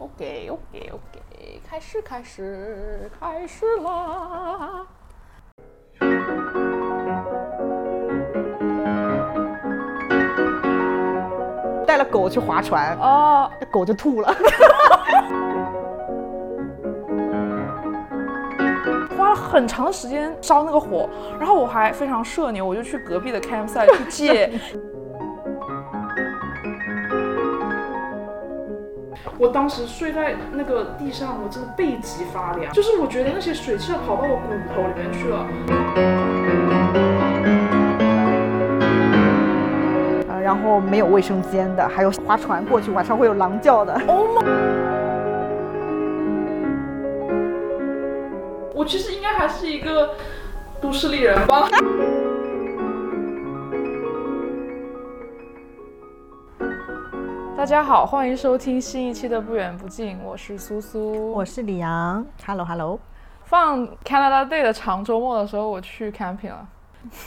OK OK OK，开始开始开始啦！带了狗去划船，哦，那狗就吐了。花了很长的时间烧那个火，然后我还非常社牛，我就去隔壁的 campsite 去借。我当时睡在那个地上，我真的背脊发凉，就是我觉得那些水汽要跑到我骨头里面去了。呃，然后没有卫生间的，还有划船过去晚上会有狼叫的。Oh my！我其实应该还是一个都市丽人吧。家好，欢迎收听新一期的不远不近，我是苏苏。我是李阳，Hello Hello。放 Canada Day 的长周末的时候，我去 camping 了。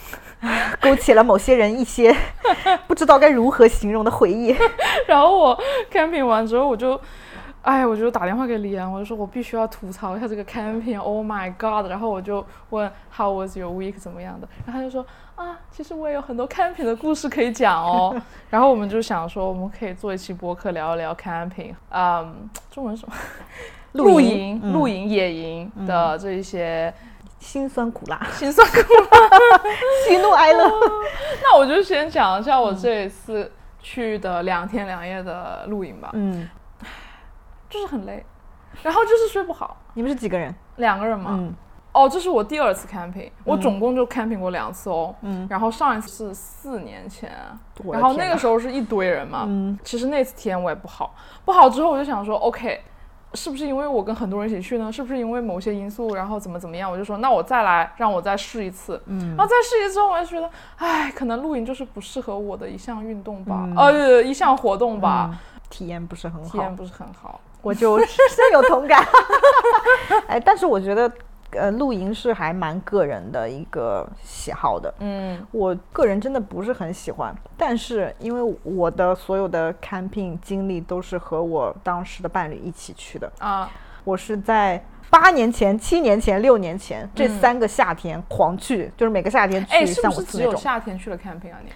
勾起了某些人一些 不知道该如何形容的回忆。然后我 camping 完之后，我就，哎，我就打电话给李阳，我就说我必须要吐槽一下这个 camping，Oh my god！然后我就问 How was your week 怎么样的？然后他就说啊，其实我也有很多 camping 的故事可以讲哦。然后我们就想说，我们可以做一期播客聊一聊 camping，嗯，中文什么？露营、嗯。露营、野营的这一些。辛酸苦辣，辛酸苦辣。喜怒哀乐。那我就先讲一下我这一次去的两天两夜的露营吧，嗯，就是很累，然后就是睡不好，你们是几个人？两个人嘛。嗯哦，这是我第二次 camping，我总共就 camping 过两次哦。嗯然后上一次是四年前，然后那个时候是一堆人嘛。嗯其实那次体验我也不好，不好之后我就想说，OK，是不是因为我跟很多人一起去呢？是不是因为某些因素，然后怎么怎么样？我就说，那我再来，让我再试一次。嗯然后再试一次之后，我就觉得，哎，可能露营就是不适合我的一项运动吧，嗯呃，一项活动吧，嗯体验不是很好体验，不是很好。我就深有同感。哎，但是我觉得，呃，露营是还蛮个人的一个喜好的。嗯我个人真的不是很喜欢，但是因为我的所有的 camping 经历都是和我当时的伴侣一起去的，啊，我是在八年前、七年前、六年前这嗯三个夏天狂去，就是每个夏天哎，去三是不是只有。夏天去了 camping 啊你？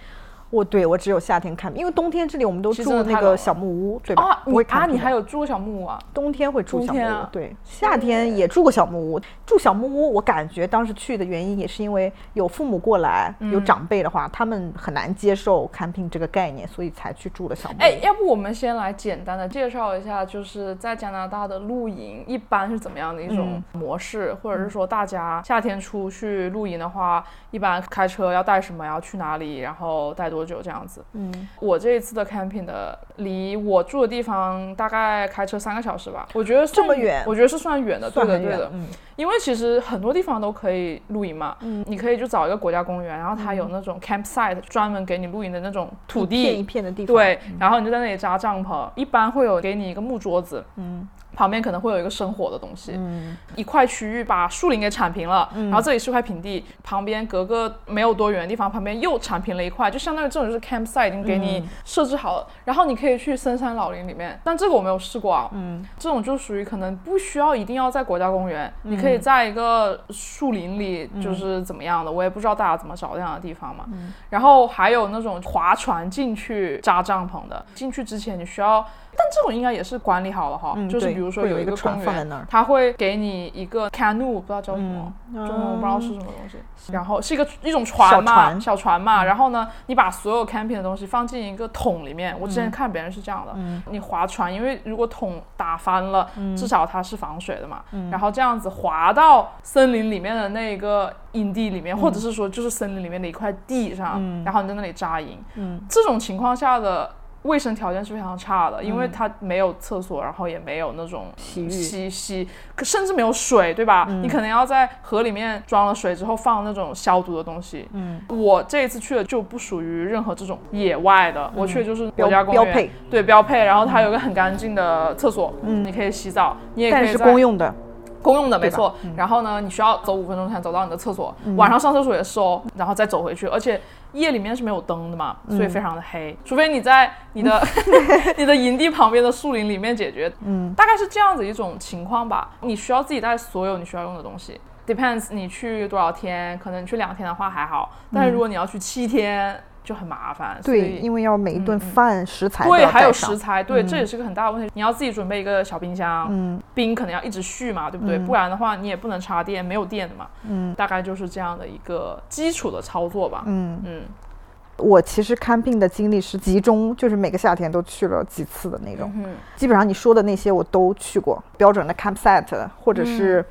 我对我只有夏天看，因为冬天这里我们都住那个小木屋，对吧？啊，你啊，你还有住过小木屋啊？冬天会住小木屋，啊对，夏天也住过小木屋。住小木屋，我感觉当时去的原因也是因为有父母过来，有嗯长辈的话，他们很难接受 camping 这个概念，所以才去住的小木屋。哎，要不我们先来简单的介绍一下，就是在加拿大的露营一般是怎么样的一种嗯模式，或者是说大家夏天出去露营的话，一般开车要带什么，要去哪里，然后带多久这样子。嗯，我这一次的 camping 的离我住的地方大概开车三个小时吧，我觉得算这么远？我觉得是算远的，对的远对的。嗯。因为其实很多地方都可以露营嘛，嗯，你可以就找一个国家公园，然后它有那种 campsite 专门给你露营的那种土地，一片一片的地方，对，然后你就在那里扎帐篷，一般会有给你一个木桌子，嗯旁边可能会有一个生火的东西，嗯。一块区域把树林给铲平了，然后这里是块平地，旁边隔个没有多远的地方，旁边又铲平了一块，就相当于这种就是 campsite 已经给你设置好了，然后你可以去深山老林里面，但这个我没有试过啊，嗯。这种就属于可能不需要一定要在国家公园，你可以在一个树林里，就是怎么样的，我也不知道大家怎么找这样的地方嘛。然后还有那种划船进去扎帐篷的，进去之前你需要。但这种应该也是管理好了哈，嗯就是比如说有一个公园船放在那儿，它会给你一个 canoe，不知道叫什么，嗯中文我不知道是什么东西。然后是一个一种船嘛，小船嘛。然后呢，你把所有 camping 的东西放进一个桶里面。我之前看别人是这样的，你划船，因为如果桶打翻了，至少它是防水的嘛。然后这样子划到森林里面的那个营地里面，或者是说就是森林里面的一块地上，然后你在那里扎营。嗯这种情况下的。卫生条件是非常差的，因为它没有厕所，然后也没有那种洗浴。洗洗，可甚至没有水，对吧？你可能要在河里面装了水之后放那种消毒的东西。嗯，我这一次去的就不属于任何这种野外的，我去的就是国家公园，标标配。对标配，然后它有一个很干净的厕所，嗯，你可以洗澡，你也可以但是在公用的，公用的没错。然后呢，你需要走五分钟才能走到你的厕所，晚上上厕所也是哦，然后再走回去，而且。夜里面是没有灯的嘛，所以非常的黑，除非你在你的 你的营地旁边的树林里面解决，嗯，大概是这样子一种情况吧。你需要自己带所有你需要用的东西，depends 你去多少天，可能你去两天的话还好，但是如果你要去七天就很麻烦。所对，以因为要每一顿饭食材对，还有食材，对，这也是个很大的问题。你要自己准备一个小冰箱，嗯冰可能要一直续嘛，对不对？不然的话你也不能插电，没有电的嘛。嗯大概就是这样的一个基础的操作吧。嗯，嗯我其实看病的经历是集中，就是每个夏天都去了几次的那种。嗯基本上你说的那些我都去过，标准的 campsite，或者是嗯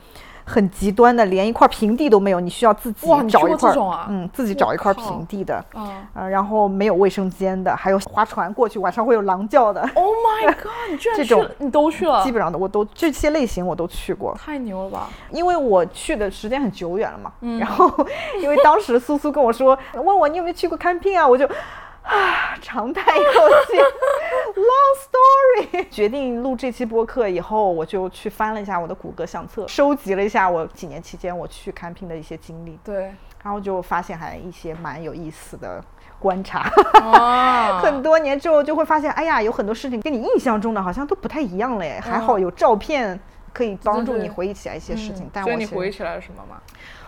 很极端的，连一块平地都没有，你需要自己去找一块嗯，自己找一块平地的，嗯呃，然后没有卫生间的，还有划船过去，晚上会有狼叫的，，Oh my god！你居然这种去，你都去了基，本上的我都这些类型我都去过。太牛了吧！因为我去的时间很久远了嘛，嗯然后因为当时苏苏跟我说，问我你有没有去过 camping 啊，我就啊长叹一口气，long story。决定录这期播客以后，我就去翻了一下我的谷歌相册，收集了一下我几年期间我去 camping 的一些经历，对，然后就发现还一些蛮有意思的观察。啊，很多年之后就会发现，哎呀，有很多事情跟你印象中的好像都不太一样了耶。还好有照片可以帮助你回忆起来一些事情。但你回忆起来了什么吗？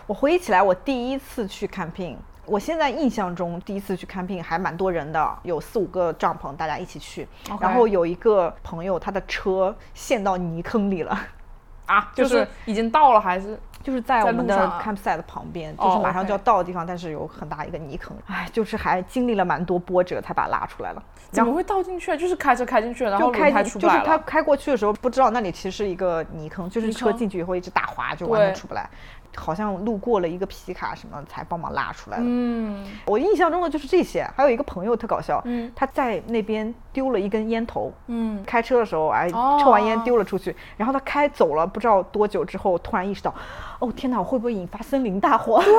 我回忆起来，我第一次去 camping，我现在印象中第一次去 camping 还蛮多人的，有四五个帐篷，大家一起去。然后有一个朋友，他的车陷到泥坑里了，啊，就就是是已经到了还是？就是在在我们的 campsite 的旁边，哦就是马上就要到的地方，但是有很大一个泥坑。哎，就是还经历了蛮多波折才把它拉出来了。怎么会倒进去啊？就是开车开进去了，然后就开就是。他开过去的时候，不知道那里其实是一个泥坑，就是车进去以后一直打滑，就完全出不来。好像路过了一个皮卡什么才帮忙拉出来的。嗯我印象中的就是这些，还有一个朋友特搞笑，嗯他在那边丢了一根烟头，嗯，开车的时候哎哦抽完烟丢了出去，然后他开走了不知道多久之后，突然意识到，哦天哪，我会不会引发森林大火？对呀、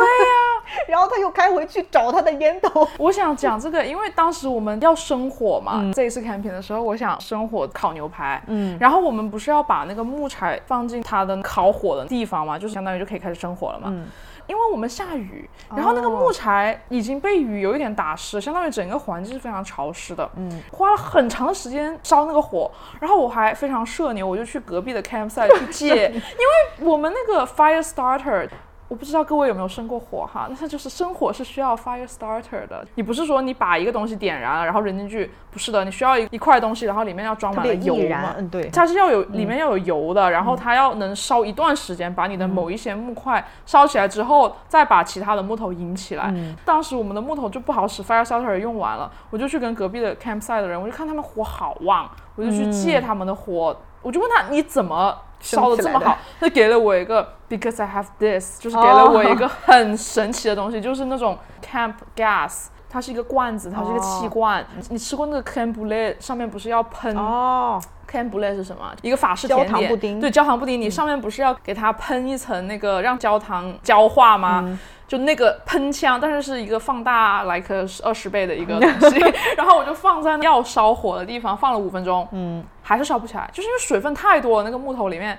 然后他又开回去找他的烟头，我想讲这个，因为当时我们要生火嘛，这一次 camping 的时候，我想生火烤牛排，嗯然后我们不是要把那个木柴放进它的烤火的地方嘛，就是相当于就可以开始生火了嘛。嗯因为我们下雨，然后那个哦木柴已经被雨有一点打湿，相当于整个环境是非常潮湿的。嗯，花了很长的时间烧那个火，然后我还非常社牛，我就去隔壁的 campsite 去借，因为我们那个 fire starter。我不知道各位有没有生过火哈，但是就是生火是需要 fire starter 的。你不是说你把一个东西点燃了，然后扔进去，不是的，你需要一一块东西，然后里面要装满了油。嗯对，它是要有里面要有油的，然后它要能烧一段时间，把你的某一些木块烧起来之后，再把其他的木头引起来。嗯当时我们的木头就不好使，fire starter 用完了，我就去跟隔壁的 campsite 的人，我就看他们火好旺，我就去借他们的火，我就问他你怎么烧的这么好？他给了我一个 because I have this，就是给了我一个很神奇的东西，就是那种 camp gas。它是一个罐子，它是一个气罐。你吃过那个 creme brulee 上面不是要喷哦 brulee 是什么？一个法式焦甜点，糖布丁对，焦糖布丁，你上面不是要给它喷一层那个让焦糖焦化吗？嗯就那个喷枪，但是是一个放大 like 二十倍的一个东西，然后我就放在要烧火的地方，放了五分钟，嗯，还是烧不起来，就是因为水分太多了，那个木头里面。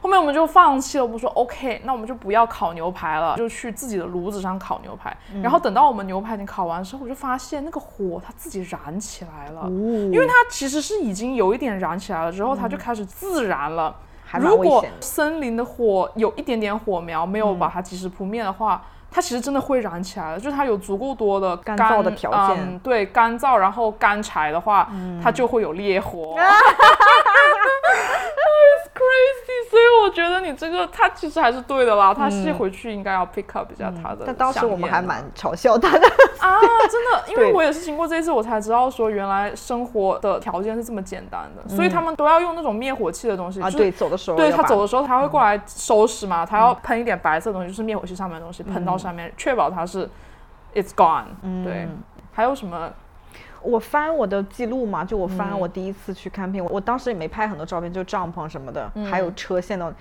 后面我们就放弃了，我们说 OK，那我们就不要烤牛排了，就去自己的炉子上烤牛排。嗯然后等到我们牛排已经烤完之后，我就发现那个火它自己燃起来了，因因为它其实是已经有一点燃起来了，之后它就开始自燃了。嗯如果。森林的火有一点点火苗没有把它及时扑灭的话，它其实真的会燃起来的。就是它有足够多的干燥的条件。嗯，对，干燥然后干柴的话，它就会有烈火。It's crazy，所以我觉得你这个它其实还是对的啦，它卸回去应该要 pick up 一下它的、但当时我们还蛮嘲笑他的，啊，真的，因为对我也是经过这一次，我才知道说原来生活的条件是这么简单的，所以他们都要用那种灭火器的东西。啊，就是对，走的时候对他走的时候，他会过来收拾嘛，他要喷一点白色的东西，就是灭火器上面的东西，喷到上面，确保它是 it's gone。对，还有什么？我翻我的记录嘛，就我翻嗯我第一次去 camping，、我当时也没拍很多照片，就帐篷什么的，还有车陷到。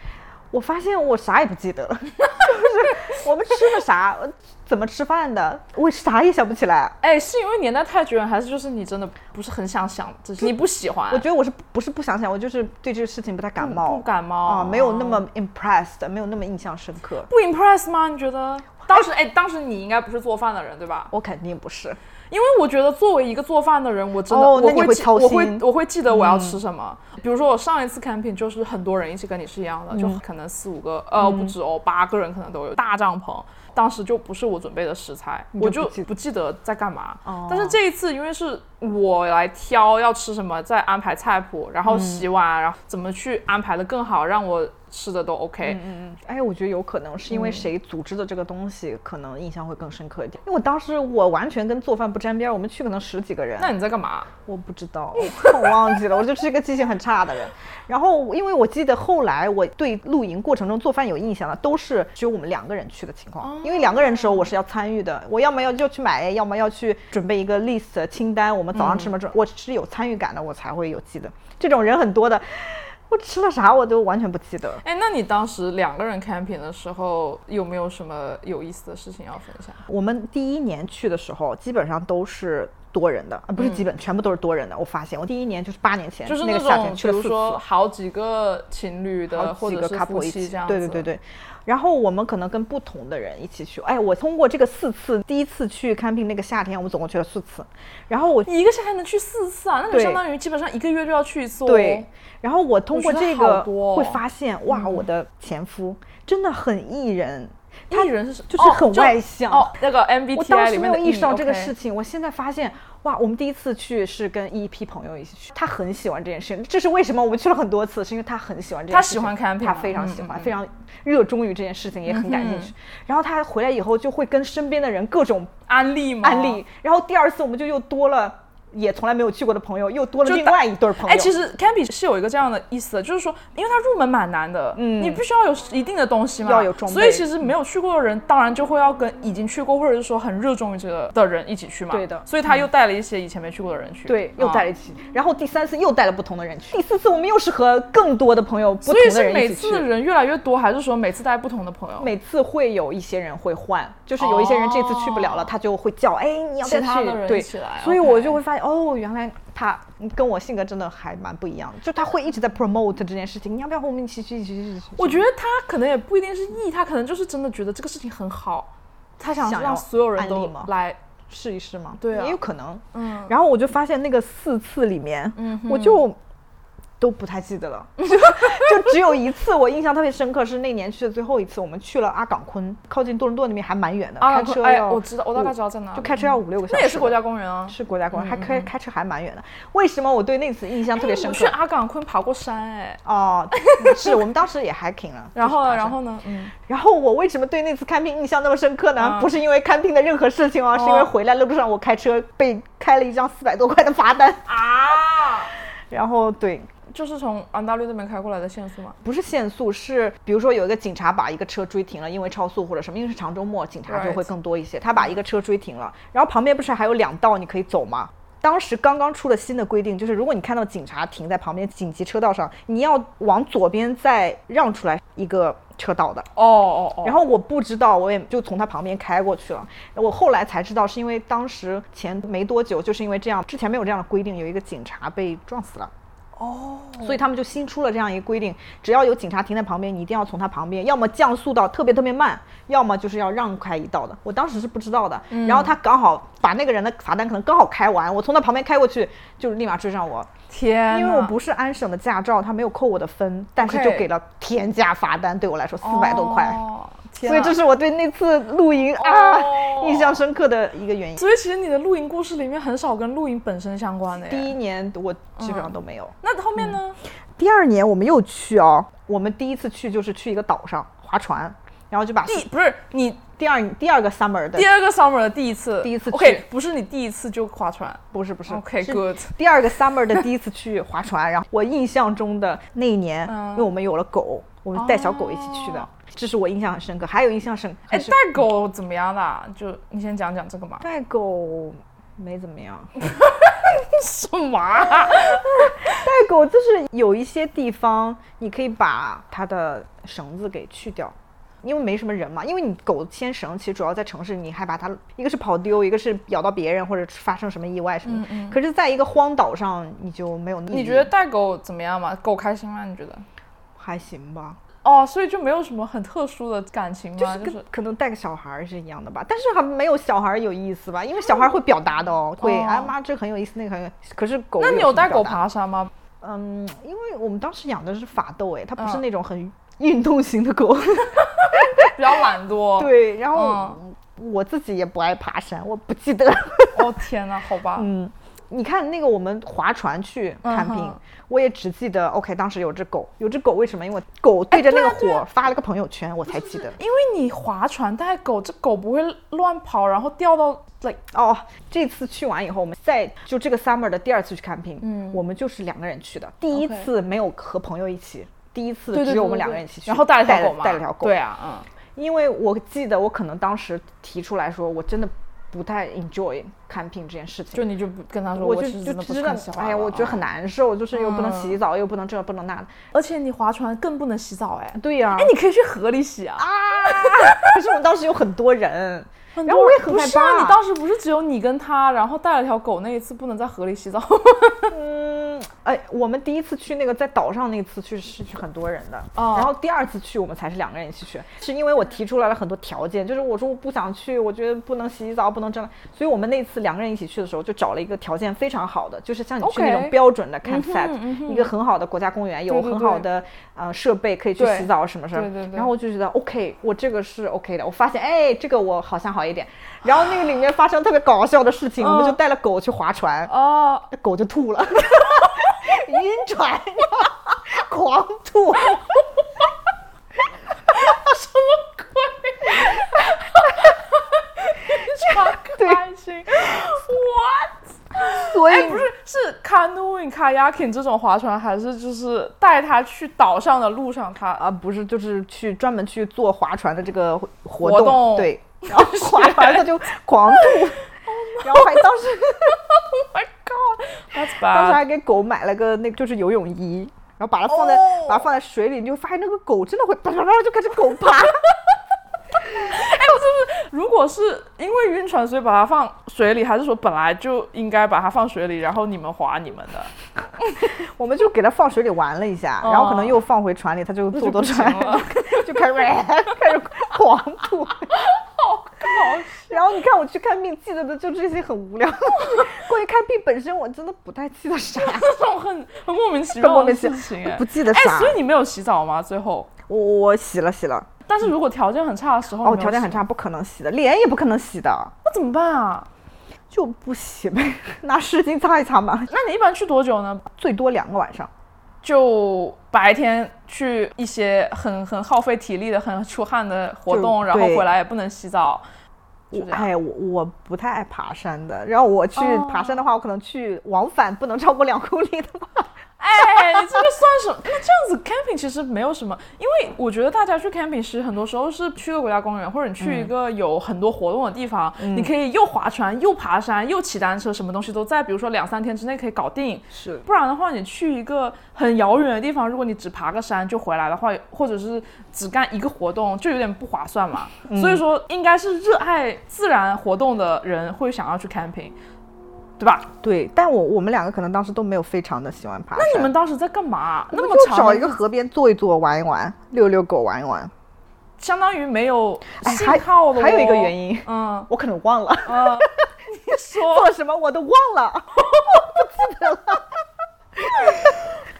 我发现我啥也不记得了，就是我们吃的啥，怎么吃饭的，我啥也想不起来。哎，是因为年代太久远，还是就是你真的不是很想想，只是你不喜欢？我觉得我是不是不想想，我就是对这个事情不太感冒，不感冒啊，没有那么 impressed，没有那么印象深刻。不 impressed 吗？你觉得？当时哎，当时你应该不是做饭的人对吧？我肯定不是。因为我觉得作为一个做饭的人，我真的我会我会我会记得我要吃什么。比如说我上一次 camping 就是很多人一起跟你是一样的，就可能四五个呃不止哦八个人可能都有大帐篷。当时就不是我准备的食材，我就不记得在干嘛。但是这一次因为是我来挑要吃什么，再安排菜谱，然后洗碗，然后怎么去安排的更好，让我。吃的都 OK，嗯嗯，哎，我觉得有可能是因为谁组织的这个东西，可能印象会更深刻一点。因为我当时我完全跟做饭不沾边，我们去可能十几个人。那你在干嘛？我不知道，我忘记了，我就是一个记性很差的人。然后因为我记得后来我对露营过程中做饭有印象的，都是只有我们两个人去的情况。因为两个人的时候我是要参与的，我要么要就去买，要么要去准备一个 list 清单，我们早上吃什么，我是有参与感的，我才会有记得。这种人很多的。我吃了啥我都完全不记得。哎，那你当时两个人 camping 的时候有没有什么有意思的事情要分享？我们第一年去的时候基本上都是多人的，啊，不是基本，全部都是多人的。我发现我第一年就是八年前，就是那个夏天去了四次，好几个情侣的，好几个 couple 一起这样。对对对对。然后我们可能跟不同的人一起去。哎，我通过这个四次，第一次去 camping 那个夏天，我们总共去了四次。然后我一个夏天能去四次啊？那你相当于基本上一个月就要去一次。对。然后我通过这个会发现，哇，我的前夫真的很艺人。艺人是就是很外向。哦，那个 MBTI 我当时没有意识到这个事情，我现在发现。哇，我们第一次去是跟一批朋友一起去，他很喜欢这件事情。这是为什么？我们去了很多次，是因为他很喜欢这件事情。他喜欢看，他非常喜欢，非常热衷于这件事情，也很感兴趣。然后他回来以后就会跟身边的人各种安利嘛，安利。然后第二次我们就又多了。也从来没有去过的朋友，又多了另外一对朋友。哎，其实 camping 是有一个这样的意思，就是说，因为它入门蛮难的，嗯，你必须要有一定的东西嘛，要有装备。所以其实没有去过的人，当然就会要跟已经去过或者是说很热衷于这个的人一起去嘛。对的。所以他又带了一些以前没去过的人去。对，又带了一起。然后第三次又带了不同的人去。第四次我们又是和更多的朋友，不同的人一起去。所以是每次人越来越多，还是说每次带不同的朋友？每次会有一些人会换，就是有一些人这次去不了了，他就会叫，哎，你要不要去？对，所以我就会发现，哦，原来。他跟我性格真的还蛮不一样的，就他会一直在 promote 这件事情。你要不要和我们一起去？一起去？一起去？我觉得他可能也不一定是 E，他可能就是真的觉得这个事情很好，他想让所有人都来试一试嘛？对啊，也有可能。嗯，然后我就发现那个四次里面，嗯，我就。都不太记得了，就 就只有一次我印象特别深刻，是那年去的最后一次，我们去了阿岗昆，靠近多伦多那边还蛮远的，开车要我知道，我大概知道在哪，就开车要五六个小时。那也是国家公园啊，是国家公园，还开开车还蛮远的。为什么我对那次印象特别深刻？去阿岗昆爬过山哎，哦，是我们当时也 hiking 了。然后呢？然后呢？嗯，然后我为什么对那次看病印象那么深刻呢？不是因为看病的任何事情啊，是因为回来路上我开车被开了一张四百多块的罚单啊。然后对。就是从安大略那边开过来的限速吗？不是限速，是比如说有一个警察把一个车追停了，因为超速或者什么，因为是长周末，警察就会更多一些。他把一个车追停了，然后旁边不是还有两道你可以走吗？当时刚刚出了新的规定，就是如果你看到警察停在旁边紧急车道上，你要往左边再让出来一个车道的。哦哦哦。然后我不知道，我也就从他旁边开过去了。我后来才知道，是因为当时前没多久，就是因为这样，之前没有这样的规定，有一个警察被撞死了。哦，所以他们就新出了这样一个规定，只要有警察停在旁边，你一定要从他旁边，要么降速到特别特别慢，要么就是要让开一道的。我当时是不知道的，然后他刚好把那个人的罚单可能刚好开完，我从他旁边开过去，就立马追上我。天，因为我不是安省的驾照，他没有扣我的分，但是就给了天价罚单，对我来说四百多块。所以这是我对那次露营啊印象深刻的一个原因。所以其实你的露营故事里面很少跟露营本身相关的。第一年我基本上都没有。那后面呢？第二年我们又去哦，我们第一次去就是去一个岛上划船，然后就把第不是你第二第二个 summer 的第二个 summer 的第一次第一次 OK 不是你第一次就划船，不是不是 OK good 第二个 summer 的第一次去划船，然后我印象中的那一年，因为我们有了狗，我们带小狗一起去的。这是我印象很深刻，还有印象深，哎，带狗怎么样的？就你先讲讲这个嘛。带狗没怎么样。什么？带 带狗就是有一些地方你可以把它的绳子给去掉。因为没什么人嘛，因为你狗牵绳，其实主要在城市，你害怕它一个是跑丢，一个是咬到别人或者发生什么意外什么。可是在一个荒岛上，你就没有那。你觉得带狗怎么样嘛？狗开心吗？你觉得？还行吧。哦，所以就没有什么很特殊的感情吗？就是可能带个小孩是一样的吧，但是还没有小孩有意思吧？因为小孩会表达的哦，会哎妈这很有意思，那个很有。可是狗，那你有带狗爬山吗？嗯，因为我们当时养的是法斗，哎，它不是那种很运动型的狗。比较懒惰，对，然后我自己也不爱爬山，我不记得。哦 天哪，好吧。嗯，你看那个我们划船去看病，我也只记得 OK，当时有只狗，有只狗，为什么？因为狗对着那个火发了个朋友圈，我才记得。因为你划船带狗，这狗不会乱跑，然后掉到 like 哦。这次去完以后，我们再就这个 summer 的第二次去看病，嗯，我们就是两个人去的，第一次没有和朋友一起，第一次只有我们两个人一起去，然后带了条狗嘛，带了条狗，对啊，嗯。因为我记得我可能当时提出来说，我真的不太 enjoy 看病这件事情。就你就不跟他说，我就就真的，哎呀，我觉得很难受，就是又不能洗澡，又不能这不能那的，而且你划船更不能洗澡，哎。对呀。哎，你可以去河里洗啊。啊。可是我们当时有很多人。然后我也很害怕。你当时不是只有你跟他，然后带了条狗，那一次不能在河里洗澡。嗯，哎，我们第一次去那个在岛上那次去是去很多人的，然后第二次去我们才是两个人一起去，是因为我提出来了很多条件，就是我说我不想去，我觉得不能洗澡，不能这样，所以我们那次两个人一起去的时候就找了一个条件非常好的，就是像你去那种标准的 campsite，一个很好的国家公园，有很好的呃设备可以去洗澡什么什么，然后我就觉得 OK，我这个是 OK 的，我发现哎，这个我好像好。好一点，然后那个里面发生特别搞笑的事情，我们就带了狗去划船，哦，狗就吐了，晕船，狂吐，什么鬼？开心，what？所以不是是 canoeing、kayaking 这种划船，还是就是带他去岛上的路上，他啊不是就是去专门去做划船的这个活动，对。然后划完他就狂吐，然后还当时，Oh my God，当时还给狗买了个那个就是游泳衣，然后把它放在把它放在水里，你就发现那个狗真的会啪啪啪就开始狗爬。哎，不是不是，如果是因为晕船所以把它放水里，还是说本来就应该把它放水里，然后你们划你们的？我们就给它放水里玩了一下，然后可能又放回船里，它就坐坐船，就开始开始狂吐。好笑。然后你看我去看病，记得的就这些很无聊。关于看病本身，我真的不太记得啥，这种很很莫名其妙的事情，不记得啥。所以你没有洗澡吗？最后我我洗了洗了。但是如果条件很差的时候，哦，条件很差不可能洗的，脸也不可能洗的，那怎么办啊？就不洗呗，拿湿巾擦一擦嘛。那你一般去多久呢？最多两个晚上。就白天去一些很很耗费体力的、很出汗的活动，然后回来也不能洗澡。哎，我我不太爱爬山的，然后我去爬山的话，我可能去往返不能超过两公里的吧。哎，你这个算什么？那这样子 camping 其实没有什么，因为我觉得大家去 camping 时，很多时候是去个国家公园，或者你去一个有很多活动的地方，你可以又划船又爬山又骑单车，什么东西都在，比如说两三天之内可以搞定。是，不然的话，你去一个很遥远的地方，如果你只爬个山就回来的话，或者是只干一个活动，就有点不划算嘛。所以说，应该是热爱自然活动的人会想要去 camping。对吧？对，但我我们两个可能当时都没有非常的喜欢爬山。那你们当时在干嘛？那么长，找一个河边坐一坐，玩一玩，遛遛狗，玩一玩，相当于没有信号的。还有一个原因，嗯，我可能忘了。你说 做什么我都忘了，不记得了。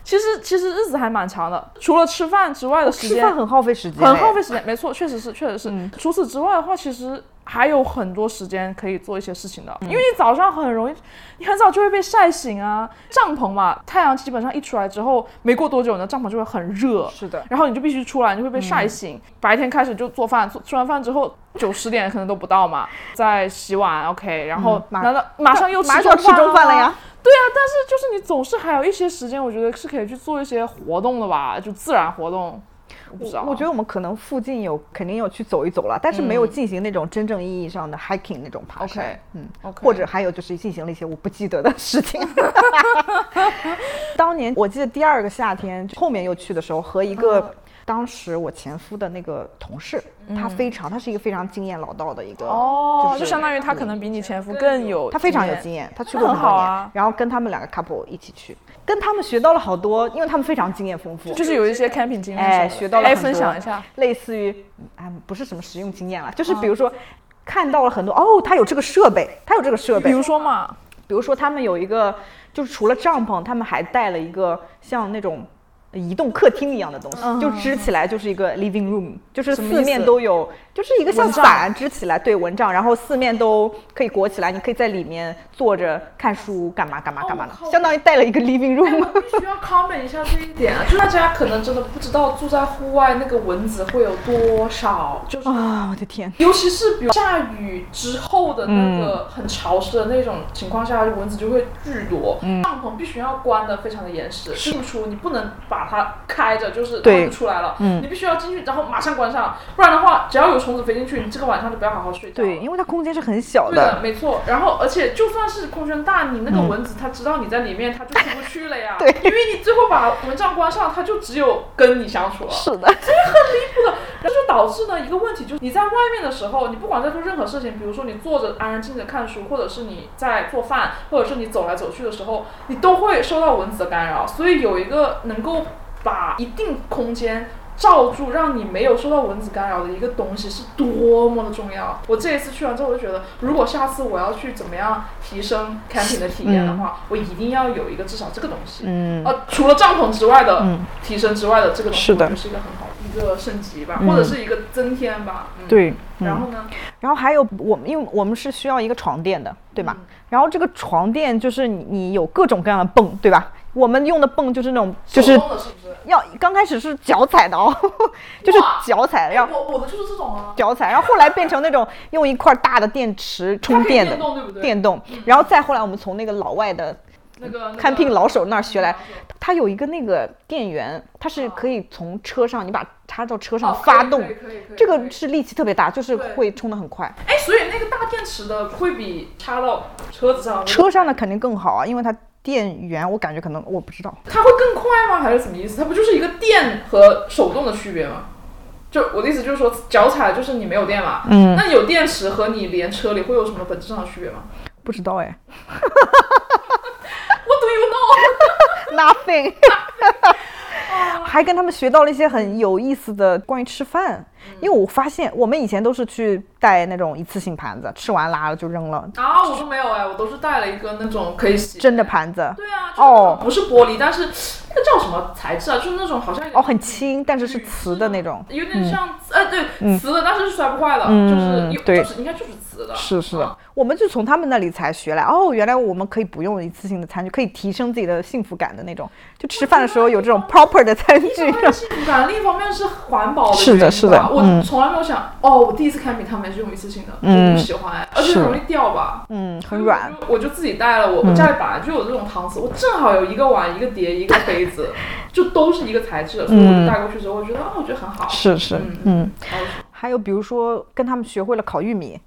其实其实日子还蛮长的，除了吃饭之外的时间，吃饭很耗费时间，很耗费时间，没错，确实是，确实是。除此之外的话，其实。还有很多时间可以做一些事情的，因为你早上很容易，你很早就会被晒醒啊。帐篷嘛，太阳基本上一出来之后，没过多久呢，帐篷就会很热。是的，然后你就必须出来，你就会被晒醒。白天开始就做饭，做吃完饭之后九十点可能都不到嘛，再洗碗，OK，然后难道马上又吃中饭了呀？对啊，但是就是你总是还有一些时间，我觉得是可以去做一些活动的吧，就自然活动。我不知道。我觉得我们可能附近有肯定有去走一走了，但是没有进行那种真正意义上的 hiking 那种爬山。OK，嗯 OK 或者还有就是进行了一些我不记得的事情。当年我记得第二个夏天后面又去的时候，和一个当时我前夫的那个同事，他非常他是一个非常经验老道的一个哦，就就是相当于他可能比你前夫更有，他非常有经验，他去过那很很多 年，好啊然后跟他们两个 couple 一起去，跟他们学到了好多，因为他们非常经验丰富，就是有一些 camping 经验哎，学到了哎，很多分享一下。类似于，哎，不是什么实用经验了，就是比如说。看到了很多哦，他有这个设备，他有这个设备。比如说嘛，比如说他们有一个，就是除了帐篷，他们还带了一个像那种移动客厅一样的东西，就支起来就是一个 living room，就是四面都有，就是一个像伞支起来，对蚊帐，然后四面都可以裹起来，你可以在里面坐着看书，干嘛干嘛干嘛的，哦相当于带了一个 living 哎，room。我必须要 comment 一下这一点啊，就大家可能真的不知道住在户外那个蚊子会有多少，就是啊，我的天！尤其是比如下雨之后的那个很潮湿的那种情况下，蚊子就会巨多。帐篷必须要关的非常的严实，进出你不能把它开着，就是它就出来了。你必须要进去，然后马上关上，不然的话，只要有虫子飞进去，你这个晚上就不要好好睡觉。对，。因为它空间是很小的对的，没错。然后，而且就算是空间大，你那个蚊子它知道你在里面，它就出不去了呀。对因为你最后把蚊帐关上，它就只有跟你相处了。是的，这很离谱的，这就导致呢一个问题，就是你在外面的时候，你不管在做任何事情，比如说你坐着安安静静地看书，或者是你在做饭，或者是你走来走去的时候，你都会受到蚊子的干扰。所以有一个能够把一定空间罩住，让你没有受到蚊子干扰的一个东西是多么的重要。我这一次去完之后，我就觉得，如果下次我要去怎么样提升 camping 的体验的话，我一定要有一个至少这个东西。嗯，呃，除了帐篷之外的、嗯提升之外的这个东西，是的我觉得是一个很好一个升级吧，嗯或者是一个增添吧。嗯、。对，嗯。然后呢？然后还有我们，因为我们是需要一个床垫的，对吧？然后这个床垫就是你你有各种各样的泵，对吧？我们用的泵就是那种，就是？要刚开始是脚踩的哦，就是脚踩的，然后我我的就是这种啊，脚踩，然后后来变成那种用一块大的电池充电的电动对不对？电动，然后再后来我们从那个老外的那个看病老手那儿学来那个它有一个那个电源，它是可以从车上你把插到车上哦发动这个是力气特别大，就是会充的很快。哎，所以那个大电池的会比插到车子上，车上的肯定更好啊，因为它电源我感觉可能我不知道。它会更快吗？还是什么意思？它不就是一个电和手动的区别吗？就我的意思就是说，脚踩就是你没有电嘛，嗯，那有电池和你连车里会有什么本质上的区别吗不知道哎？What do you know？，nothing。还跟他们学到了一些很有意思的关于吃饭，因为我发现我们以前都是去带那种一次性盘子，吃完拉了就扔了，啊，我都没有哎，我都是带了一个那种可以洗真的盘子。对啊，就是哦不是玻璃，但是那个叫什么材质啊？就是那种好像哦，很轻，但是是瓷的那种。有点像，呃，对，瓷的，但是是摔不坏的，嗯就是，对就是应该就是是是啊，我们就从他们那里才学来。哦，原来我们可以不用一次性的餐具，可以提升自己的幸福感的那种。就吃饭的时候有这种 proper 的餐具一方。面幸福感，另一方面是环保的是的是的我嗯从来没有想，哦，我第一次看米他们也是用一次性的，嗯我不喜欢哎，而且很容易掉吧。嗯，很软。我就，自己带了。我我家里本来就有这种搪瓷，我正好有一个碗、一个碟、一个杯子，就都是一个材质的，所以我就带过去之后，我觉得啊，我觉得很好。是是嗯嗯。还有比如说跟他们学会了烤玉米，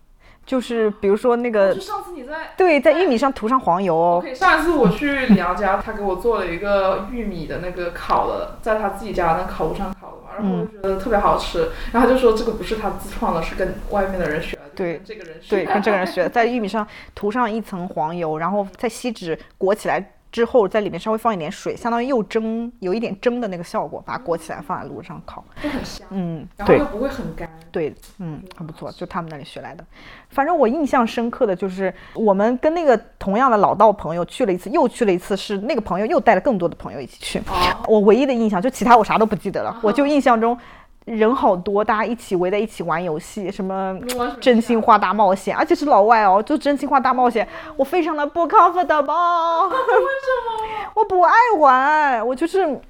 就是比如说那个就上次你在对，在玉米上涂上黄油哦。OK，上一次我去李阳家，他给我做了一个玉米的那个烤的，在他自己家的那烤炉上烤的嘛，然后我就觉得特别好吃，然后他就说这个不是他自创的，是跟外面的人学的，对跟这个人学对，跟这个人学，在玉米上涂上一层黄油，然后在锡纸裹起来之后，在里面稍微放一点水，相当于又蒸，有一点蒸的那个效果，把它裹起来放在炉上烤。就很香，嗯，然后又不会很干。对，嗯，很不错，就他们那里学来的。反正我印象深刻的就是我们跟那个同样的老道朋友去了一次，又去了一次，是那个朋友又带了更多的朋友一起去。哦，我唯一的印象就其他我啥都不记得了，我就印象中人好多，大家一起围在一起玩游戏，什么真心话大冒险，而且是老外哦，就真心话大冒险，我非常的不 comfortable，为什么？我不爱玩，我就是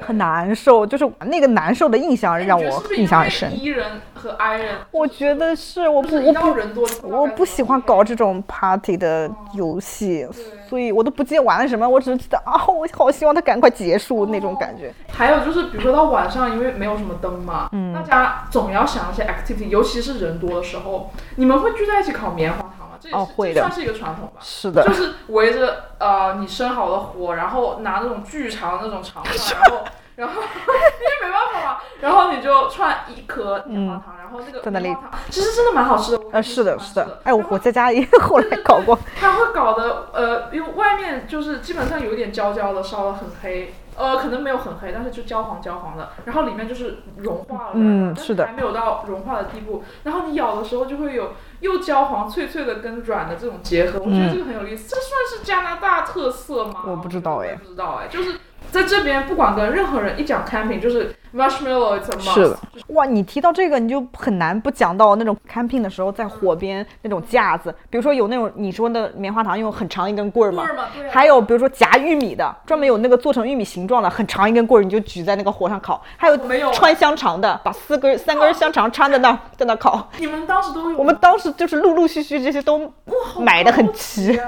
很难受，就是那个难受的印象让我印象很深。E 人和 I 人，我觉得是，我不我不我不喜欢搞这种 party 的游戏，所以我都不记得玩了什么，我只是记得啊，我好希望它赶快结束那种感觉。还有就是，比如说到晚上，因为没有什么灯嘛，嗯。大家总要想一些 activity，尤其是人多的时候，你们会聚在一起烤棉花糖吗？这也是、哦会的这算是一个传统吧。是的就，是围着呃你生好的火，然后拿那种巨长的那种长串，然后然后 因为没办法嘛，然后你就串一颗棉花糖，然后那个在那里棉花糖其实真的蛮好吃的。我呃，是的，是的，哎，我我在家里 后来搞过，它会搞得呃，因为外面就是基本上有点焦焦的，烧的很黑，呃，可能没有很黑，但是就焦黄焦黄的，然后里面就是融化了，嗯是的还没有到融化的地步。然后你咬的时候就会有又焦黄脆脆的跟软的这种结合，我觉得这个很有意思。这算是加拿大特色吗？我不知道哎不知道哎，就是在这边不管跟任何人一讲 camping，就是 marshmallow it's a must。是的，哇，你提到这个，你就很难不讲到那种 camping 的时候，在火边那种架子，比如说有那种你说的棉花糖，用很长一根棍儿嘛棍儿嘛对啊，还有比如说夹玉米的，专门有那个做成玉米形状的，很长一根棍儿，你就举在那个火上烤，还有没有穿香肠的，把四根三根香肠穿在那儿，在那儿烤。你们当时都有？我们当时就是陆陆续续这些都哇买的很齐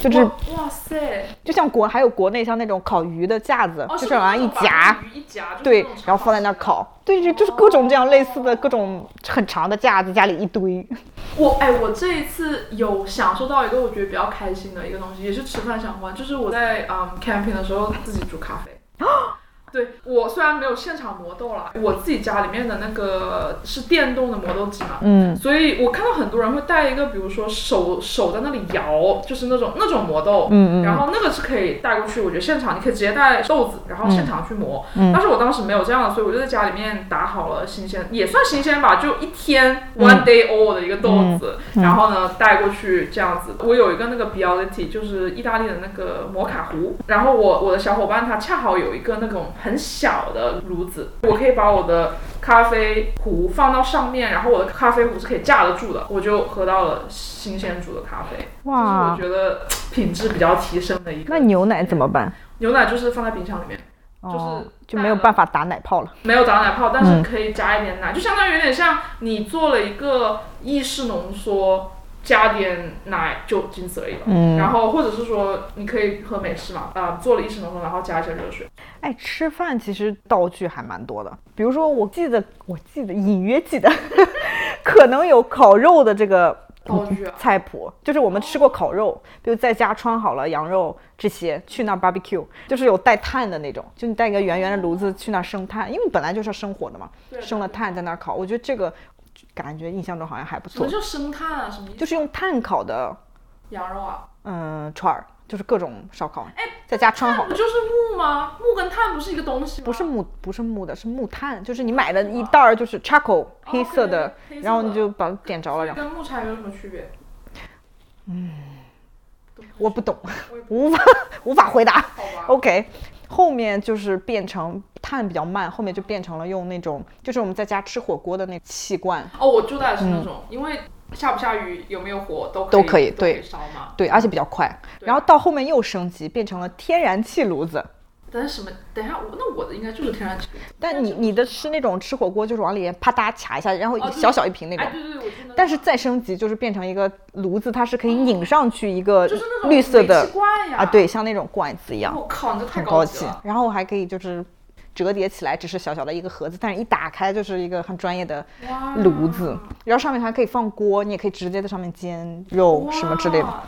就是哇哇塞。就像国还有国内像那种烤鱼的架子，哦，就是往上一夹，鱼一夹，对，然后放在那儿烤，对，就就是各种这样类似的各种很长的架子，家里一堆。我哎，我这一次有享受到一个我觉得比较开心的一个东西，也是吃饭相关，就是我在嗯 camping 的时候自己煮咖啡。对我虽然没有现场磨豆啦，我自己家里面的那个是电动的磨豆机嘛，嗯，所以我看到很多人会带一个，比如说手手在那里摇，就是那种那种磨豆，嗯嗯。然后那个是可以带过去，我觉得现场你可以直接带豆子，然后现场去磨。嗯。但是我当时没有这样的，所以我就在家里面打好了新鲜，也算新鲜吧，就一天嗯。one day old 的一个豆子，然后呢带过去这样子。我有一个那个 Bialetti，就是意大利的那个摩卡壶，然后我我的小伙伴他恰好有一个那种很小的炉子，我可以把我的咖啡壶放到上面，然后我的咖啡壶是可以架得住的，我就喝到了新鲜煮的咖啡。哇我觉得品质比较提升的一个。那牛奶怎么办？牛奶就是放在冰箱里面，哦，就就没有办法打奶泡了。没有打奶泡，但嗯是可以加一点奶，就相当于有点像你做了一个意式浓缩，加点奶就仅此而已了。嗯然后或者是说你可以喝美式嘛，啊、做了意式浓缩，然后加一些热水。哎，吃饭其实道具还蛮多的，比如说我记得，我记得隐约记得，可能有烤肉的这个道具啊菜谱，就是我们吃过烤肉，比如在家穿好了羊肉这些，去那儿 barbecue，就是有带炭的那种，就你带一个圆圆的炉子去那儿生炭，因为本来就是要生火的嘛，生了炭在那儿烤，我觉得这个感觉印象中好像还不错什么，叫生炭啊？什么意思？就是用炭烤的，羊肉啊？嗯，串儿，就是各种烧烤，哎在家穿好不就是木吗？木跟炭不是一个东西吗？不是木，不是木的，是木炭，就是你买的一袋儿就是 charcoal 黑色的，然后你就把它点着了，然后跟木柴有什么区别？嗯我不懂，不无法无法回答。好吧。OK，后面就是变成碳比较慢，后面就变成了用那种就是我们在家吃火锅的那气罐，哦，我住的是那种，因为下不下雨有没有火都嗯都可可以对都可以烧嘛。对，而且比较快。然后到后面又升级，变成了天然气炉子。但是什么？等一下，我那我的应该就是天然气。但你你的是那种吃火锅，就是往里啪嗒卡一下，然后小小一瓶那种哎，。对对对，我记得。但是再升级就是变成一个炉子，它是可以拧上去一个就是那种绿色的啊，对，像那种罐子一样，我靠，你这太很高级。然后还可以就是折叠起来，只是小小的一个盒子，但是一打开就是一个很专业的炉子，然后上面还可以放锅，你也可以直接在上面煎肉什么之类的，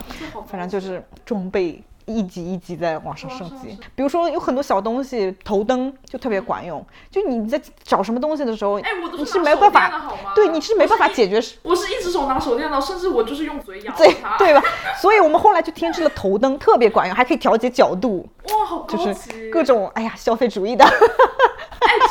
反正就是装备。一级一级在往上升级比如说有很多小东西，头灯就特别管用。就你在找什么东西的时候，哎，我都你是没办法？对，你是没办法解决我是一只手拿手电的，甚至我就是用嘴咬对它。对吧？所以我们后来就添置了头灯，特别管用，还可以调节角度，哇，好高就级。是各种哎呀消费主义的。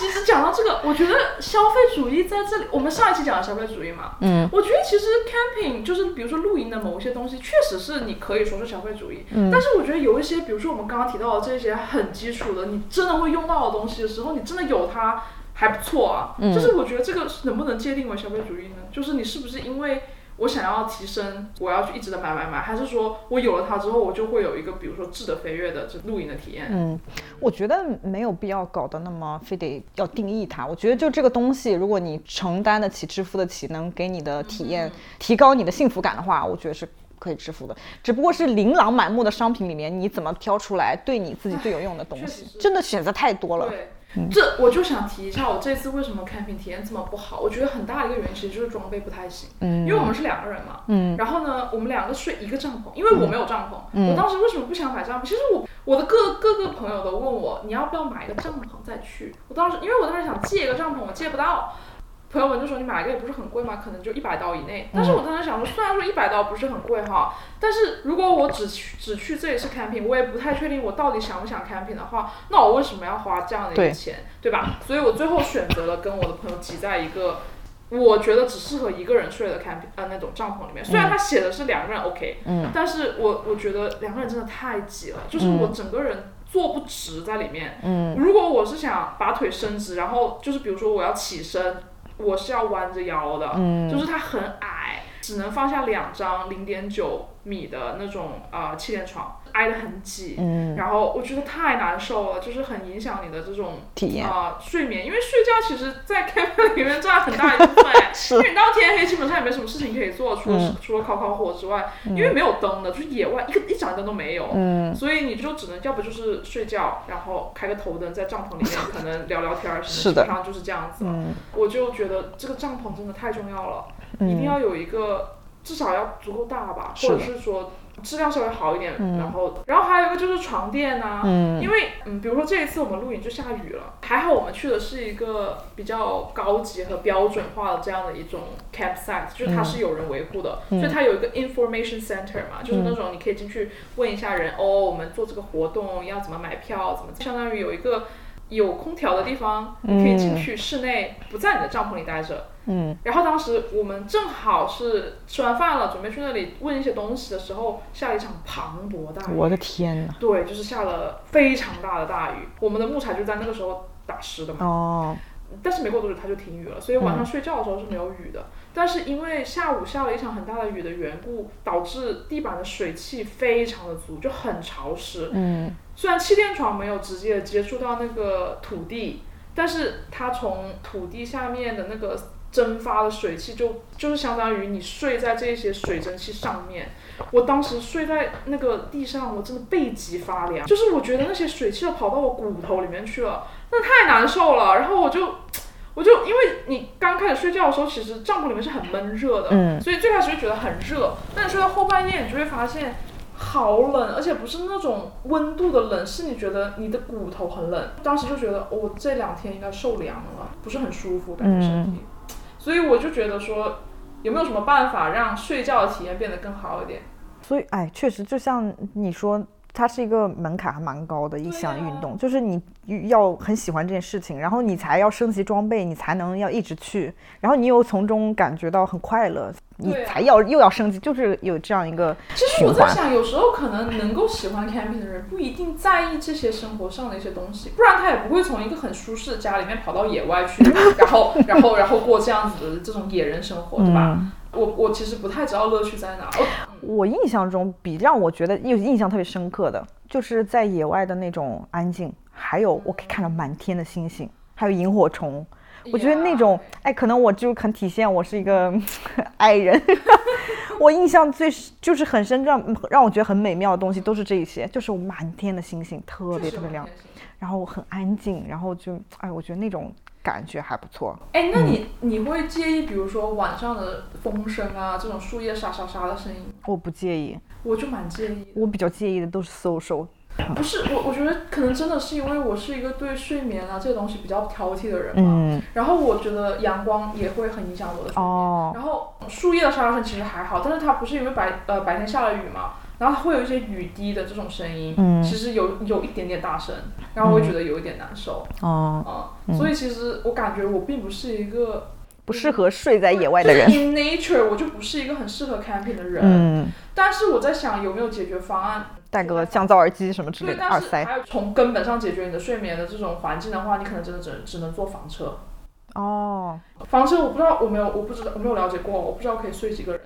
哎，其实讲到这个，我觉得消费主义在这里，我们上一期讲了消费主义嘛，嗯，我觉得其实 camping 就是比如说露营的某一些东西，确实是你可以说是消费主义，嗯但是我觉得有一些，比如说我们刚刚提到的这些很基础的，你真的会用到的东西的时候，你真的有它还不错啊。嗯就是我觉得这个能不能界定为消费主义呢？就是你是不是因为我想要提升，我要去一直的买买买，还是说我有了它之后，我就会有一个比如说质的飞跃的这露营的体验？嗯，我觉得没有必要搞得那么非得要定义它。我觉得就这个东西，如果你承担得起、支付得起，能给你的体验提高你的幸福感的话，我觉得是可以支付的。只不过是琳琅满目的商品里面，你怎么挑出来对你自己最有用的东西？真的选择太多了。对。这我就想提一下，我这次为什么 camping 体验这么不好？我觉得很大的一个原因其实就是装备不太行。嗯，因为我们是两个人嘛。嗯。然后呢，我们两个睡一个帐篷，因为我没有帐篷。嗯。我当时为什么不想买帐篷？其实我我的各各个朋友都问我，你要不要买一个帐篷再去？我当时因为我当时想借一个帐篷，我借不到。朋友们就说你买一个也不是很贵嘛，可能就一百刀以内。但是我当时想说，虽然说一百刀不是很贵哈，但是如果我只去只去这一次 camping，我也不太确定我到底想不想 camping 的话，那我为什么要花这样的一个钱，对吧？所以我最后选择了跟我的朋友挤在一个我觉得只适合一个人睡的 camping 呃那种帐篷里面。虽然他写的是两个人 OK，嗯，但是我我觉得两个人真的太挤了，就是我整个人坐不直在里面。嗯，如果我是想把腿伸直，然后就是比如说我要起身。我是要弯着腰的，就是它很矮，只能放下两张零点九米的那种啊气垫床。挨得很挤，嗯，然后我觉得太难受了，就是很影响你的这种体验。啊睡眠，因为睡觉其实，在 camping 里面占很大一部分，因为你到天黑基本上也没什么事情可以做，除了除了烤烤火之外，因为没有灯的，就是野外一个一盏灯都没有，嗯，所以你就只能要不就是睡觉，然后开个头灯在帐篷里面 可能聊聊天什么，基本上就是这样子。了。我就觉得这个帐篷真的太重要了，一定要有一个至少要足够大吧，或者是说。质量稍微好一点，然后，然后还有一个就是床垫呐，因为，嗯，比如说这一次我们露营就下雨了，还好我们去的是一个比较高级和标准化的这样的一种 campsite，就是它是有人维护的，所以它有一个 information center 嘛，就是那种你可以进去问一下人，哦，我们做这个活动要怎么买票，怎么，相当于有一个。有空调的地方，你可以进去室内，不在你的帐篷里待着。嗯，然后当时我们正好是吃完饭了，准备去那里问一些东西的时候，下了一场磅礴大雨。我的天呐！对，就是下了非常大的大雨，我们的木材就在那个时候打湿的嘛。哦。但是没过多久它就停雨了，所以晚上睡觉的时候是没有雨的。但是因为下午下了一场很大的雨的缘故，导致地板的水汽非常的足，就很潮湿。嗯。虽然气垫床没有直接接触到那个土地，但是它从土地下面的那个蒸发的水汽，就就是相当于你睡在这些水蒸气上面。我当时睡在那个地上，我真的背脊发凉，就是我觉得那些水汽都跑到我骨头里面去了，那太难受了。然后我就，我就因为你刚开始睡觉的时候，其实帐篷里面是很闷热的，嗯，所以最开始就觉得很热，但你睡到后半夜，你就会发现。好冷，而且不是那种温度的冷，是你觉得你的骨头很冷。当时就觉得，我这两天应该受凉了，不是很舒服感觉身体。所以我就觉得说，有没有什么办法让睡觉的体验变得更好一点？所以，哎，确实就像你说。它是一个门槛还蛮高的一项运动，就是你要很喜欢这件事情，然后你才要升级装备，你才能要一直去，然后你又从中感觉到很快乐，你才要又要升级，就是有这样一个其实我在想，有时候可能能够喜欢 camping 的人不一定在意这些生活上的一些东西，不然他也不会从一个很舒适的家里面跑到野外去，然后然后然后过这样子的这种野人生活，对吧？我我其实不太知道乐趣在哪。我印象中比让我觉得有印象特别深刻的，就是在野外的那种安静，还有我可以看到满天的星星，还有萤火虫。我觉得那种，哎，可能我就很体现我是一个爱人。我印象最就是很深，让让我觉得很美妙的东西都是这一些，就是满天的星星，特别特别亮，然后很安静，然后就，哎，我觉得那种。感觉还不错。哎，那你你会介意，比如说晚上的风声啊，这种树叶沙沙沙的声音？我不介意，我就蛮介意。我比较介意的都是 social。不是我，我觉得可能真的是因为我是一个对睡眠啊这些东西比较挑剔的人嘛。嗯。然后我觉得阳光也会很影响我的睡眠。哦。然后树叶的沙沙声其实还好，但是它不是因为白呃白天下了雨嘛？然后会有一些雨滴的这种声音，嗯，其实有有一点点大声，然后我会觉得有一点难受，哦，嗯，所以其实我感觉我并不是一个不适合睡在野外的人，in nature 我就不是一个很适合 camping 的人，嗯，但是我在想有没有解决方案，戴个降噪耳机什么之类的，耳塞，还有从根本上解决你的睡眠的这种环境的话，你可能真的只只能坐房车，哦，房车我不知道，我没有，我不知道，我没有了解过，我不知道可以睡几个人。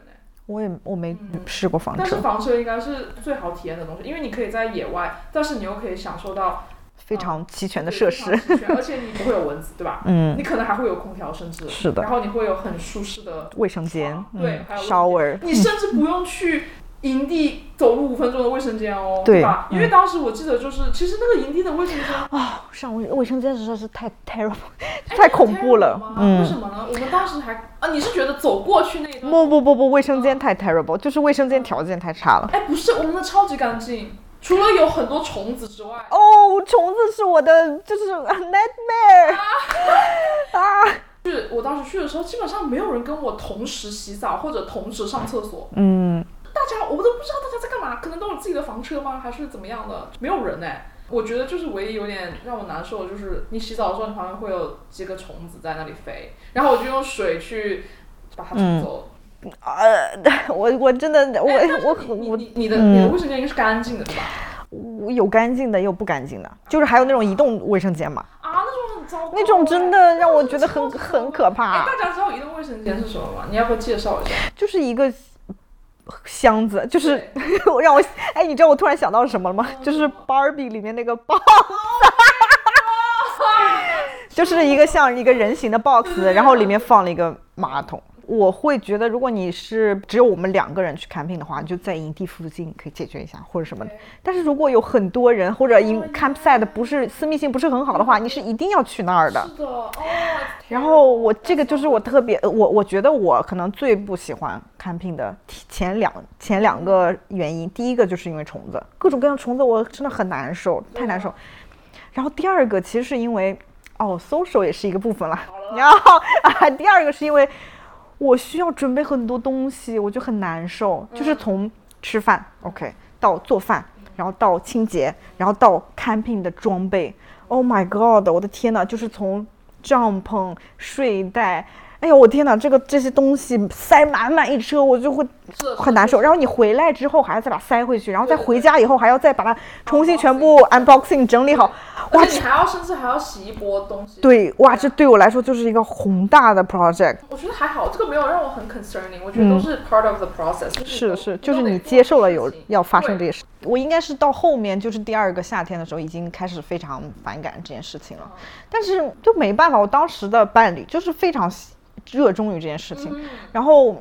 我也我没试过房车，但是房车应该是最好体验的东西，因为你可以在野外，但是你又可以享受到非常齐全的设施。齐全而且你不会有蚊子，对吧？嗯你可能还会有空调，甚至是的然后你会有很舒适的卫生间，嗯对，还有，shower，你甚至不用去营地走路五分钟的卫生间哦，对吧？嗯因为当时我记得就是，其实那个营地的卫生间啊，上卫卫生间实在是太 terrible，太恐怖了吗。为什嗯，么呢？我们当时还啊，你是觉得走过去那一段？不不不不，卫生间太 terrible，就是卫生间条件太差了。哎，不是，我们的超级干净，除了有很多虫子之外，哦，虫子是我的就是 nightmare 啊，是我当时去的时候，基本上没有人跟我同时洗澡或者同时上厕所。嗯，大家我都不知道大家在干嘛，可能都有自己的房车吗？还是怎么样的？没有人哎。我觉得就是唯一有点让我难受的，就是你洗澡的时候，你旁边会有几个虫子在那里飞，然后我就用水去把它嗯冲走。呃，我我真的我我你我你你的嗯你的卫生间应该是干净的对吧？我有干净的，也有不干净的，就是还有那种移动卫生间嘛，啊，那种很糟糕哎。那种真的让我觉得很很可怕哎，大家知道移动卫生间是什么吗？你要不要介绍一下？就是一个箱子，就是 对让我哎，你知道我突然想到什么了吗？嗯就是 Barbie 里面那个 box，就是一个像一个人形的 box，然后里面放了一个马桶。我会觉得，如果你是只有我们两个人去 camping 的话，你就在营地附近可以解决一下或者什么的。但是如果有很多人或者营 campsite 不是私密性不是很好的话，你是一定要去那儿的。是的，哦。然后我这个就是我特别，呃我我觉得我可能最不喜欢 camping 的前两前两个原因，第一个就是因为虫子，各种各样虫子我真的很难受，太难受。然后第二个其实是因为哦，social 也是一个部分了。然后啊，第二个是因为我需要准备很多东西，我就很难受，就是从吃饭 OK 到做饭，然后到清洁，然后到 camping 的装备。Oh my god！我的天呐，就是从帐篷、睡袋，哎呦我天呐，这个这些东西塞满满一车，我就会是很难受。然后你回来之后还要再把它塞回去，然后再回家以后还要再把它重新全部 unboxing 整理好。哇你还要甚至还要洗一波东西。对，哇，这对我来说就是一个宏大的 project。我觉得还好，这个没有让我很 concerning，我觉得都是 part of the process 就是。是是，就是你接受了有要发生这些事。我应该是到后面，就是第二个夏天的时候，已经开始非常反感这件事情了。但是就没办法，我当时的伴侣就是非常喜热衷于这件事情，嗯然后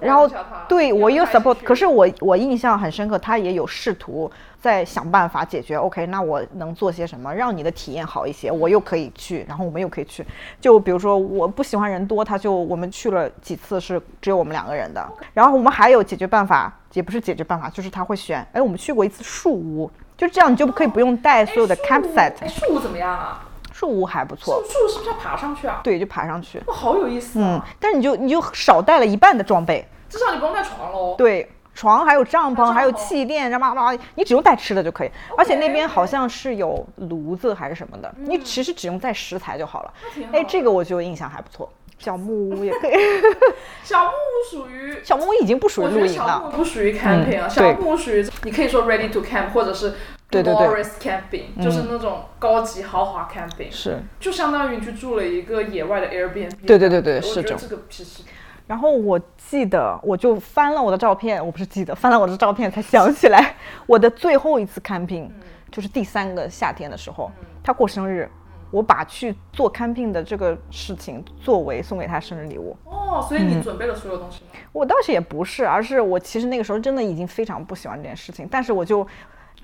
然后对我又 support，可是我我印象很深刻，他也有试图在想办法解决。OK，那我能做些什么，让你的体验好一些？我又可以去，然后我们又可以去。就比如说，我不喜欢人多，他就我们去了几次是只有我们两个人的。然后我们还有解决办法，也不是解决办法，就是他会选。哎，我们去过一次树屋，就这样你就可以不用带所有的 campsite。哎，树屋怎么样啊？树屋还不树错，树是不是要爬上去啊？对，就爬上去。哇，好有意思嗯啊！，但是你就你就少带了一半的装备。至少你不用带床喽。对，床还有帐篷，还还有气垫，然后叭叭叭，你只用带吃的就可以。而且那边好像是有炉子还是什么的，你其实只用带食材就好了。那挺好哎，这个我就印象还不错。小木屋也可以，小木屋属于。小木屋已经不属于露营了。屋不属于 camping 小木屋属于你可以说 ready to camp，或者是对对对 camping，就是那种高级豪华 camping，是，就相当于你去住了一个野外的 Airbnb。对对对对我是这种觉得这个其实然后我记得，我就翻了我的照片，我不是记得，翻了我的照片才想起来，我的最后一次 camping 就是第三个夏天的时候，他过生日，我把去做 camping 的这个事情作为送给他生日礼物。哦，所以嗯你准备了所有东西吗？我倒是也不是，而是我其实那个时候真的已经非常不喜欢这件事情，但是我就。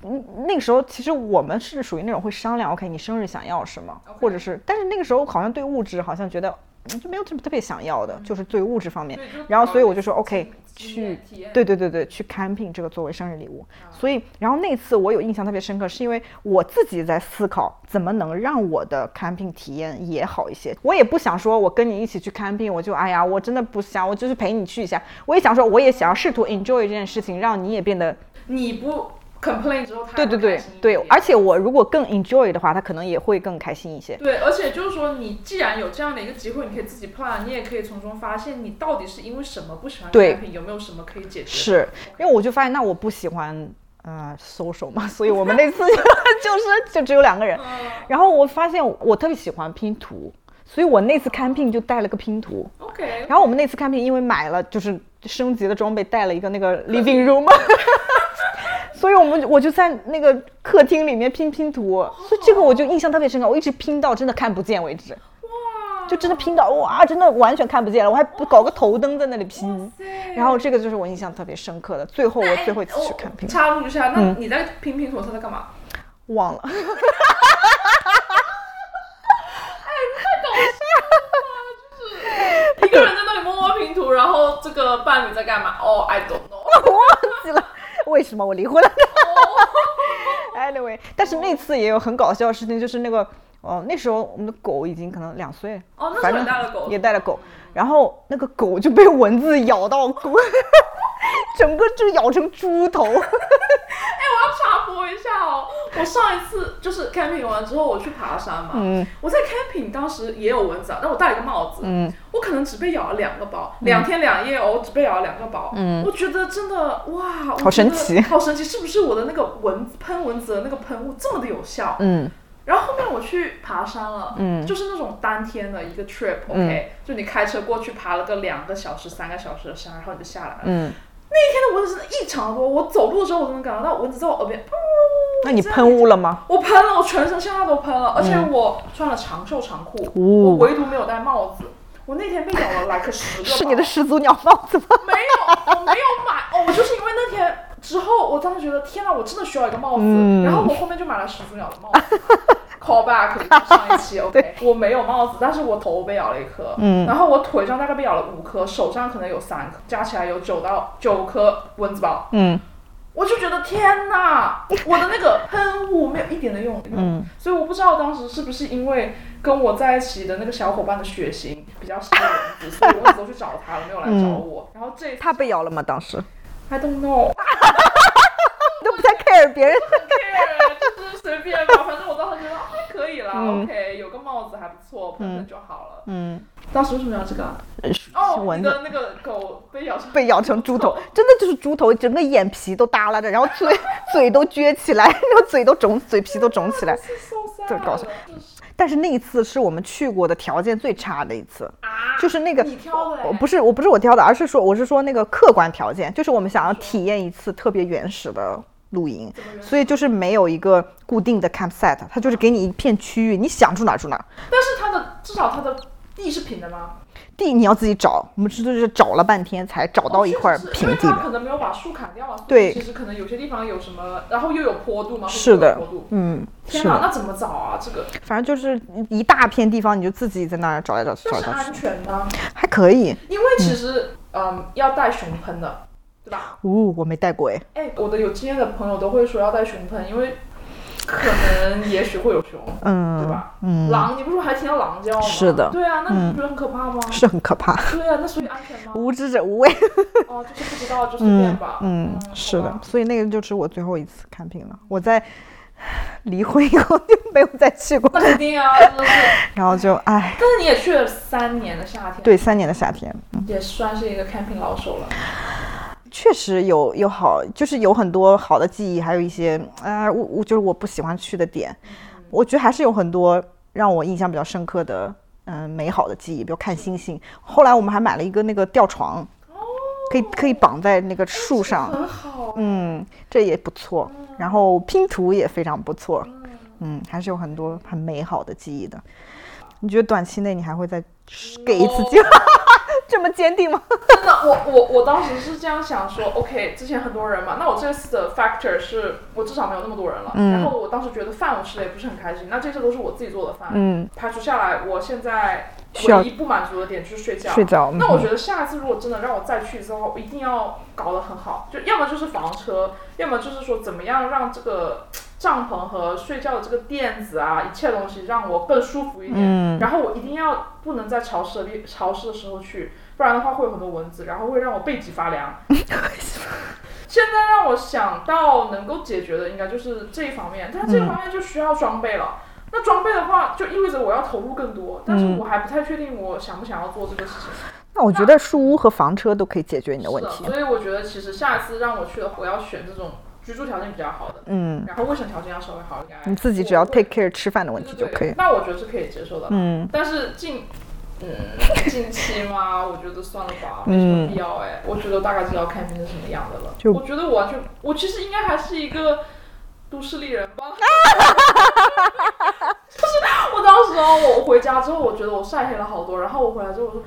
嗯，那个时候其实我们是属于那种会商量，OK，你生日想要什么或者是，但是那个时候好像对物质好像觉得嗯就没有什么特别想要的，就是对物质方面。然后所以我就说 OK，去对对对对，去 camping 这个作为生日礼物。所以，然后那次我有印象特别深刻，是因为我自己在思考怎么能让我的 camping 体验也好一些。我也不想说我跟你一起去 camping，我就哎呀，我真的不想，我就是陪你去一下。我也想说，我也想要试图 enjoy 这件事情，让你也变得你不 complain 之后，他对对对对。而且我如果更 enjoy 的话，他可能也会更开心一些。对，而且就是说，你既然有这样的一个机会，你可以自己 plan，你也可以从中发现你到底是因为什么不喜欢对 camping，有没有什么可以解决。是因为我就发现，那我不喜欢呃 social 嘛，所以我们那次 就是就只有两个人。嗯然后我发现我特别喜欢拼图，所以我那次 camping 就带了个拼图。OK，然后我们那次 camping 因为买了就是升级的装备，带了一个那个 living room，所以我们我就在那个客厅里面拼拼图，所以这个我就印象特别深刻，我一直拼到真的看不见为止，哇，就真的拼到哇，真的完全看不见了，我还搞个头灯在那里拼。然后这个就是我印象特别深刻的，最后我最后一次去哎 camping 我插入一下，那你在拼拼图是在干嘛？忘了，哎，太搞笑了，就是一个人在那里默默拼图，然后这个伴侣在干嘛？哦、i don't know。我 忘记了 为什么我离婚了。anyway，但是那次也有很搞笑的事情，就是那个。哦，那时候我们的狗已经可能两岁，哦那时候反正也带了狗也带了狗，然后那个狗就被蚊子咬到骨，整个就咬成猪头。哎、我上一次就是 camping 完之后，我去爬山嘛，嗯。我在 camping 当时也有蚊子啊，但我戴了一个帽子，嗯。我可能只被咬了两个包，两天两夜哦，我只被咬了两个包，嗯。我觉得真的哇，好神奇好神奇，是不是我的那个蚊喷蚊子的那个喷雾这么的有效？嗯。然后后面我去爬山了，嗯。就是那种当天的一个 trip，OK，、就你开车过去爬了个两个小时、三个小时的山，然后你就下来了。嗯，那一天的蚊子真的异常多，我走路的时候我都能感觉到蚊子在我耳边。噗那你喷雾了吗？我喷了，我全身上下都喷了，而且我穿了长袖长裤，哦我唯独没有戴帽子。我那天被咬了来个十个，是你的始祖鸟帽子吗？没有，我没有买哦，我就是因为那天之后，我当时觉得天哪，我真的需要一个帽子，嗯然后我后面就买了始祖鸟的帽子。call back 上一期 OK，我没有帽子，但是我头被咬了一颗，嗯然后我腿上大概被咬了五颗，手上可能有三颗，加起来有九到九颗蚊子包。嗯我就觉得天哪，我的那个喷雾没有一点的用用，嗯所以我不知道当时是不是因为跟我在一起的那个小伙伴的血型比较适合蚊子，所以蚊子都去找他了，没有来找我。然后这一他被咬了吗？当时 I don't know，你 都不太 care 别人。很 care，就是随便吧，反正我当时觉得啊还可以啦、嗯 o k 有个帽子还不错，喷喷就好了。嗯，当时为什么要这个哦，蚊子你的那个狗被咬成 被咬成猪头，真的就是猪头，整个眼皮都耷拉着，然后嘴 嘴都撅起来，然后嘴都肿，嘴皮都肿起来。对搞笑就是但是那一次是我们去过的条件最差的一次，啊，就是那个你挑的哎，我不是我不是我挑的，而是说我是说那个客观条件，就是我们想要体验一次特别原始的露营所以就是没有一个固定的 campsite，它就是给你一片区域，你想住哪儿住哪儿。但是它的至少它的地是平的吗？地你要自己找，我们是就是找了半天才找到一块平地的。它可能没有把树砍掉啊，对其实可能有些地方有什么，然后又有坡度嘛，是的坡度，嗯，天哪，那怎么找啊？这个反正就是一大片地方，你就自己在那儿找来找去，找是安找来找去，全的，还可以。因为其实嗯要带熊喷的，对吧？呜、我没带过哎。哎，我的有经验的朋友都会说要带熊喷，因为可能也许会有熊，嗯，对吧？嗯，狼，你不是还听到狼叫吗？是的对啊，那你不觉得很可怕吗？是很可怕。对啊，那所以安全吗？无知者无畏。哦，就是不知道就随便吧。嗯，是的，所以那个就是我最后一次看病了。我在 离婚以后就没有再去过，那肯定啊。然后就唉，但是你也去了三年的夏天，，对，三年的夏天，也算是一个 camping 老手了。确实有有好，就是有很多好的记忆，还有一些啊、我我就是我不喜欢去的点，我觉得还是有很多让我印象比较深刻的，嗯、美好的记忆，比如看星星。后来我们还买了一个那个吊床，可以可以绑在那个树上，很好，嗯，这也不错。然后拼图也非常不错，嗯，还是有很多很美好的记忆的。你觉得短期内你还会再给一次机会？这么坚定吗？真的，我我我当时是这样想说，OK，之前很多人嘛，那我这次的 factor 是我至少没有那么多人了，嗯然后我当时觉得饭我吃的也不是很开心，那这次都是我自己做的饭，嗯，排除下来，我现在需要唯一不满足的点就是睡觉。那我觉得下一次如果真的让我再去一次的话，我一定要搞得很好，就要么就是房车，要么就是说怎么样让这个帐篷和睡觉的这个垫子啊，一切东西让我更舒服一点。嗯然后我一定要不能在潮湿的地潮湿的时候去，不然的话会有很多蚊子，然后会让我背脊发凉。现在让我想到能够解决的应该就是这一方面，但这个方面就需要装备了。那装备的话，就意味着我要投入更多，但是嗯我还不太确定我想不想要做这个事情。那我觉得树屋和房车都可以解决你的问题。所以我觉得其实下一次让我去的话，我要选这种居住条件比较好的，嗯，然后卫生条件要稍微好一点。你自己只要 take care 吃饭的问题就可以。那我觉得是可以接受的。嗯，但是近，嗯，近期嘛，我觉得算了吧，没什么必要哎。我觉得大概知道看片是什么样的了。就我觉得我完全，我其实应该还是一个都市丽人吧。时候，我回家之后，我觉得我晒黑了好多，然后我回来之后，我说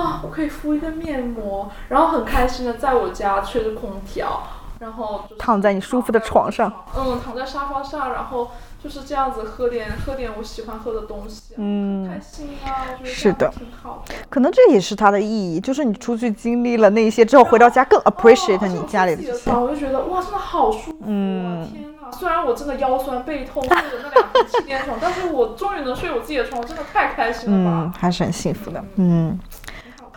啊，我可以敷一个面膜，然后很开心的在我家吹着空调，然后就躺在你舒服的床上，嗯，躺在沙发上，然后就是这样子喝点喝点我喜欢喝的东西，嗯开心啊，我觉得是的挺好的。可能这也是它的意义，就是你出去经历了那些之后，回到家更 appreciate 哦你家里的这些。我就觉得哇，真的好舒服、啊！嗯天哪，虽然我真的腰酸背痛，睡的那两张气垫床，但是我终于能睡我自己的床，我真的太开心了嗯，还是很幸福的。嗯，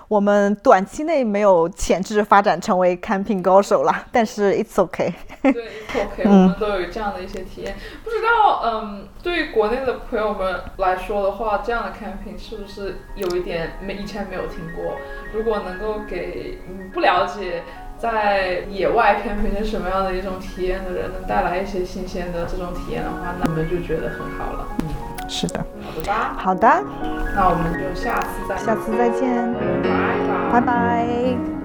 我们短期内没有潜质发展成为 camping 高手啦，但是 it's okay。对，it's OK，我嗯们都有这样的一些体验。不知道，嗯，对于国内的朋友们来说的话，这样的 camping 是不是有一点没以前没有听过？如果能够给嗯不了解在野外 camping 是什么样的一种体验的人，能带来一些新鲜的这种体验的话，那我们就觉得很好了。嗯，是的，好的吧？好的，那我们就下次再下次再见，拜拜。拜拜。